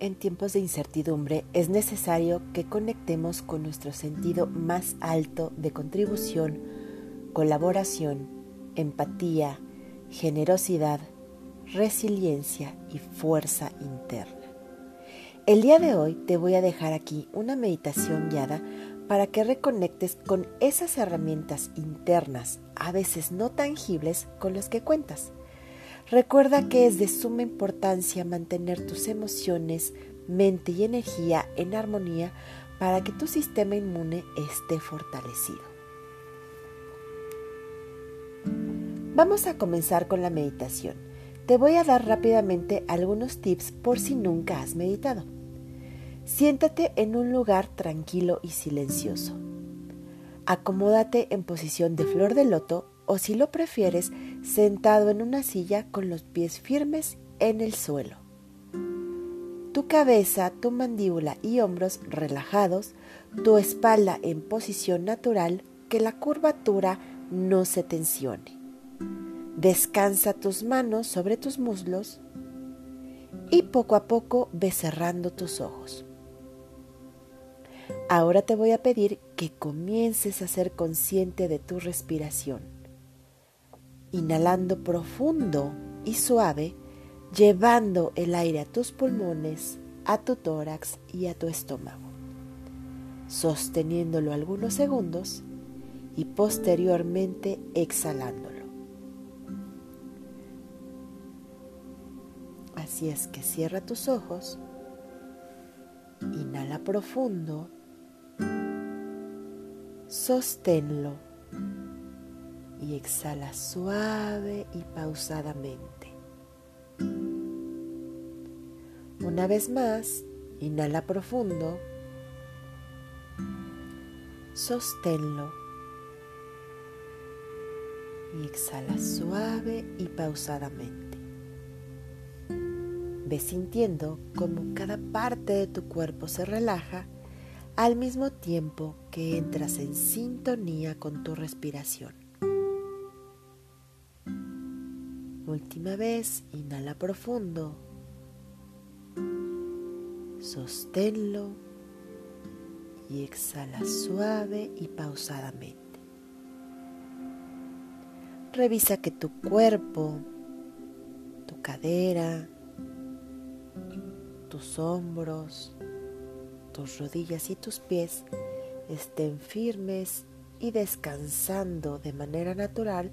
En tiempos de incertidumbre, es necesario que conectemos con nuestro sentido más alto de contribución, colaboración, empatía, generosidad, resiliencia y fuerza interna. El día de hoy te voy a dejar aquí una meditación guiada para que reconectes con esas herramientas internas, a veces no tangibles, con las que cuentas Recuerda que es de suma importancia mantener tus emociones, mente y energía en armonía para que tu sistema inmune esté fortalecido. Vamos a comenzar con la meditación. Te voy a dar rápidamente algunos tips por si nunca has meditado. Siéntate en un lugar tranquilo y silencioso. Acomódate en posición de flor de loto o si lo prefieres, sentado en una silla con los pies firmes en el suelo. Tu cabeza, tu mandíbula y hombros relajados, tu espalda en posición natural, que la curvatura no se tensione. Descansa tus manos sobre tus muslos y poco a poco ve cerrando tus ojos. Ahora te voy a pedir que comiences a ser consciente de tu respiración inhalando profundo y suave, llevando el aire a tus pulmones, a tu tórax y a tu estómago, sosteniéndolo algunos segundos y posteriormente exhalándolo. Así es que cierra tus ojos, inhala profundo, sosténlo y exhala suave y pausadamente. Una vez más, inhala profundo, sosténlo y exhala suave y pausadamente. Ve sintiendo cómo cada parte de tu cuerpo se relaja al mismo tiempo que entras en sintonía con tu respiración. Última vez, inhala profundo. Sosténlo y exhala suave y pausadamente. Revisa que tu cuerpo, tu cadera, tus hombros, tus rodillas y tus pies estén firmes y descansando de manera natural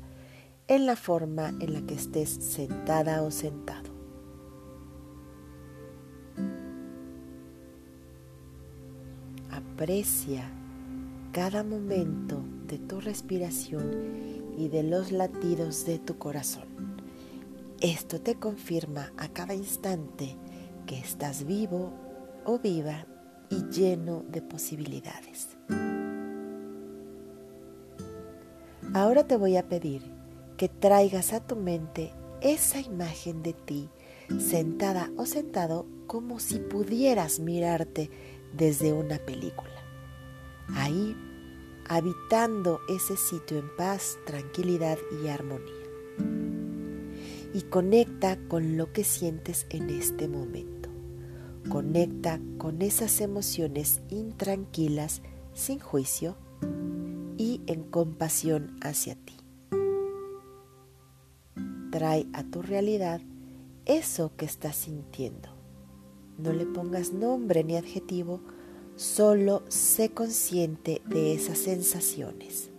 en la forma en la que estés sentada o sentado. Aprecia cada momento de tu respiración y de los latidos de tu corazón. Esto te confirma a cada instante que estás vivo o viva y lleno de posibilidades. Ahora te voy a pedir que traigas a tu mente esa imagen de ti sentada o sentado como si pudieras mirarte desde una película. Ahí, habitando ese sitio en paz, tranquilidad y armonía. Y conecta con lo que sientes en este momento. Conecta con esas emociones intranquilas, sin juicio y en compasión hacia ti trae a tu realidad eso que estás sintiendo. No le pongas nombre ni adjetivo, solo sé consciente de esas sensaciones.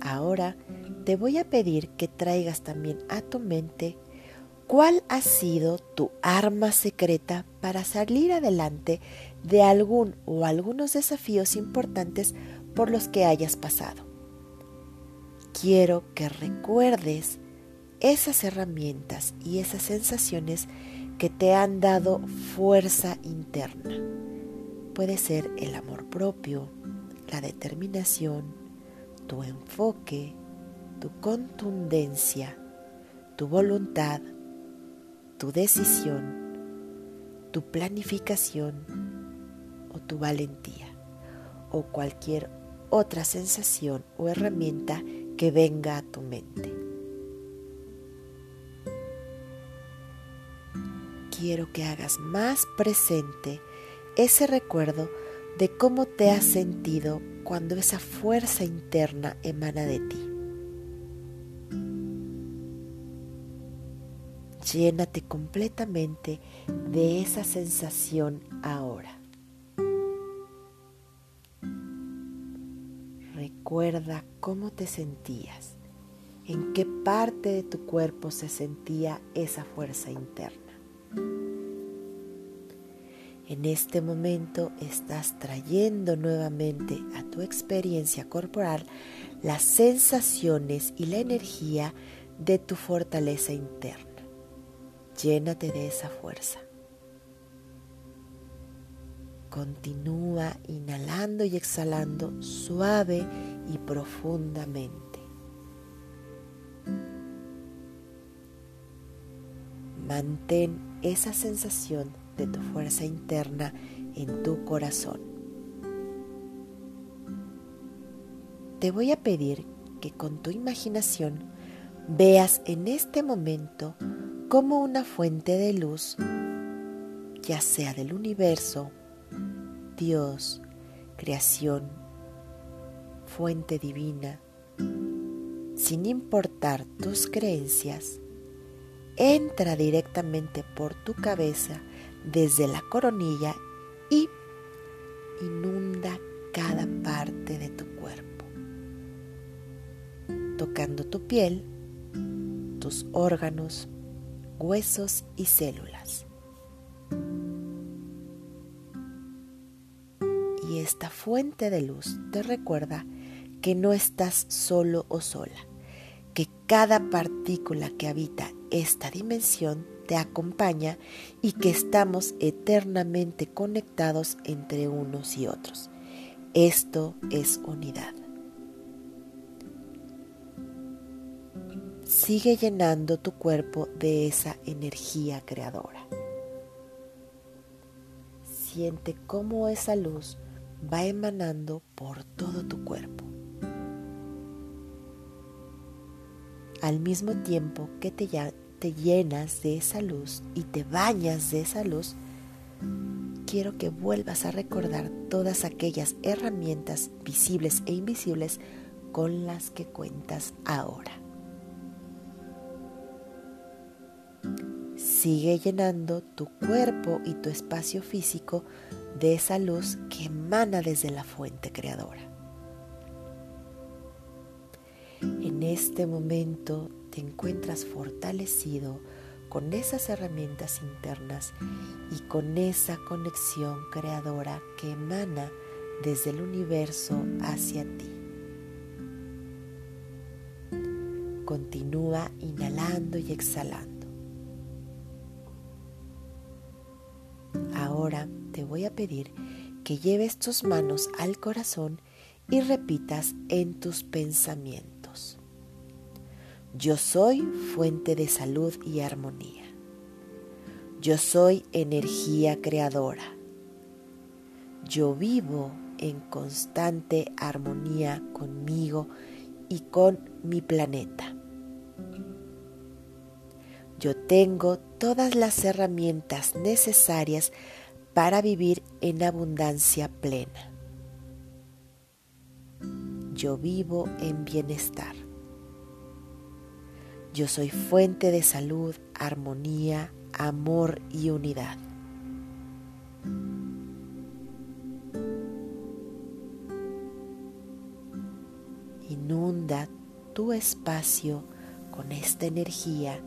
Ahora te voy a pedir que traigas también a tu mente cuál ha sido tu arma secreta para salir adelante de algún o algunos desafíos importantes por los que hayas pasado. Quiero que recuerdes esas herramientas y esas sensaciones que te han dado fuerza interna. Puede ser el amor propio, la determinación, tu enfoque, tu contundencia, tu voluntad, tu decisión, tu planificación, o tu valentía o cualquier otra sensación o herramienta que venga a tu mente. Quiero que hagas más presente ese recuerdo de cómo te has sentido cuando esa fuerza interna emana de ti. Llénate completamente de esa sensación ahora. Recuerda cómo te sentías, en qué parte de tu cuerpo se sentía esa fuerza interna. En este momento estás trayendo nuevamente a tu experiencia corporal las sensaciones y la energía de tu fortaleza interna. Llénate de esa fuerza. Continúa inhalando y exhalando suave y profundamente. Mantén esa sensación de tu fuerza interna en tu corazón. Te voy a pedir que con tu imaginación veas en este momento como una fuente de luz, ya sea del universo, Dios, creación, fuente divina, sin importar tus creencias, entra directamente por tu cabeza desde la coronilla y inunda cada parte de tu cuerpo, tocando tu piel, tus órganos, huesos y células. Y esta fuente de luz te recuerda que no estás solo o sola, que cada partícula que habita esta dimensión te acompaña y que estamos eternamente conectados entre unos y otros. Esto es unidad. Sigue llenando tu cuerpo de esa energía creadora. Siente cómo esa luz va emanando por todo tu cuerpo. Al mismo tiempo que te, llenas de esa luz y te bañas de esa luz, quiero que vuelvas a recordar todas aquellas herramientas visibles e invisibles con las que cuentas ahora. Sigue llenando tu cuerpo y tu espacio físico de esa luz que emana desde la fuente creadora. En este momento te encuentras fortalecido con esas herramientas internas y con esa conexión creadora que emana desde el universo hacia ti. Continúa inhalando y exhalando. Ahora te voy a pedir que lleves tus manos al corazón y repitas en tus pensamientos. Yo soy fuente de salud y armonía. Yo soy energía creadora. Yo vivo en constante armonía conmigo y con mi planeta. Yo tengo todas las herramientas necesarias para vivir en abundancia plena. Yo vivo en bienestar. Yo soy fuente de salud, armonía, amor y unidad. Inunda tu espacio con esta energía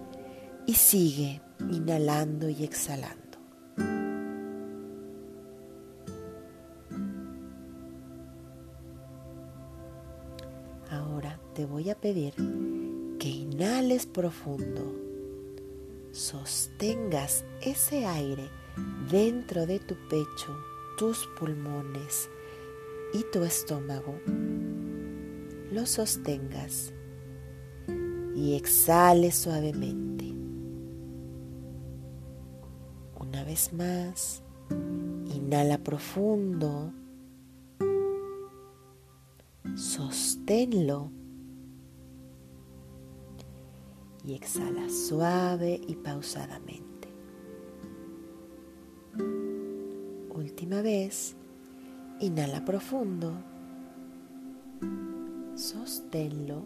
y sigue inhalando y exhalando. Pedir que inhales profundo, sostengas ese aire dentro de tu pecho, tus pulmones y tu estómago, lo sostengas y exhales suavemente. Una vez más, inhala profundo, sosténlo y exhala suave y pausadamente. Última vez, inhala profundo, sosténlo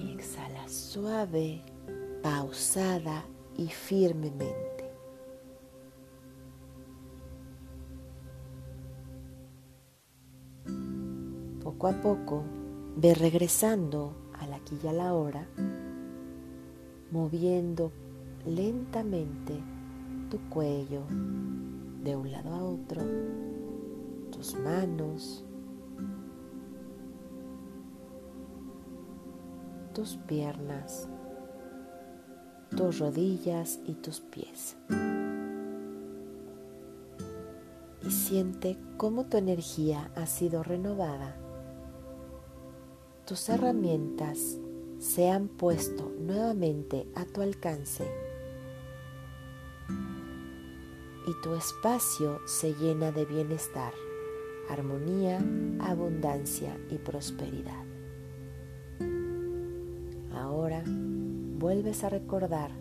y exhala suave, pausada y firmemente. Poco a poco ve regresando a la aquí y a la hora, moviendo lentamente tu cuello de un lado a otro, tus manos, tus piernas, tus rodillas y tus pies. Y siente cómo tu energía ha sido renovada tus herramientas se han puesto nuevamente a tu alcance y tu espacio se llena de bienestar, armonía, abundancia y prosperidad. Ahora vuelves a recordar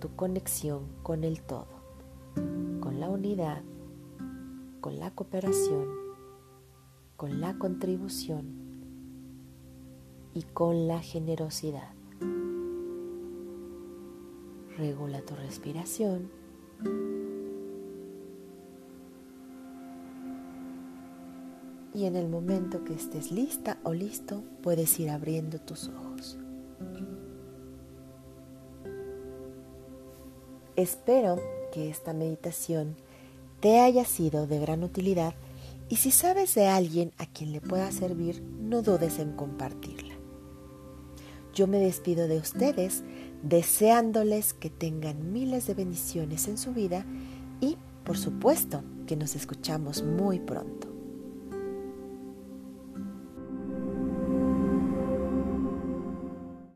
tu conexión con el todo, con la unidad, con la cooperación, con la contribución y con la generosidad. Regula tu respiración. Y en el momento que estés lista o listo, puedes ir abriendo tus ojos. Espero que esta meditación te haya sido de gran utilidad y si sabes de alguien a quien le pueda servir, no dudes en compartirla. Yo me despido de ustedes deseándoles que tengan miles de bendiciones en su vida y, por supuesto, que nos escuchamos muy pronto.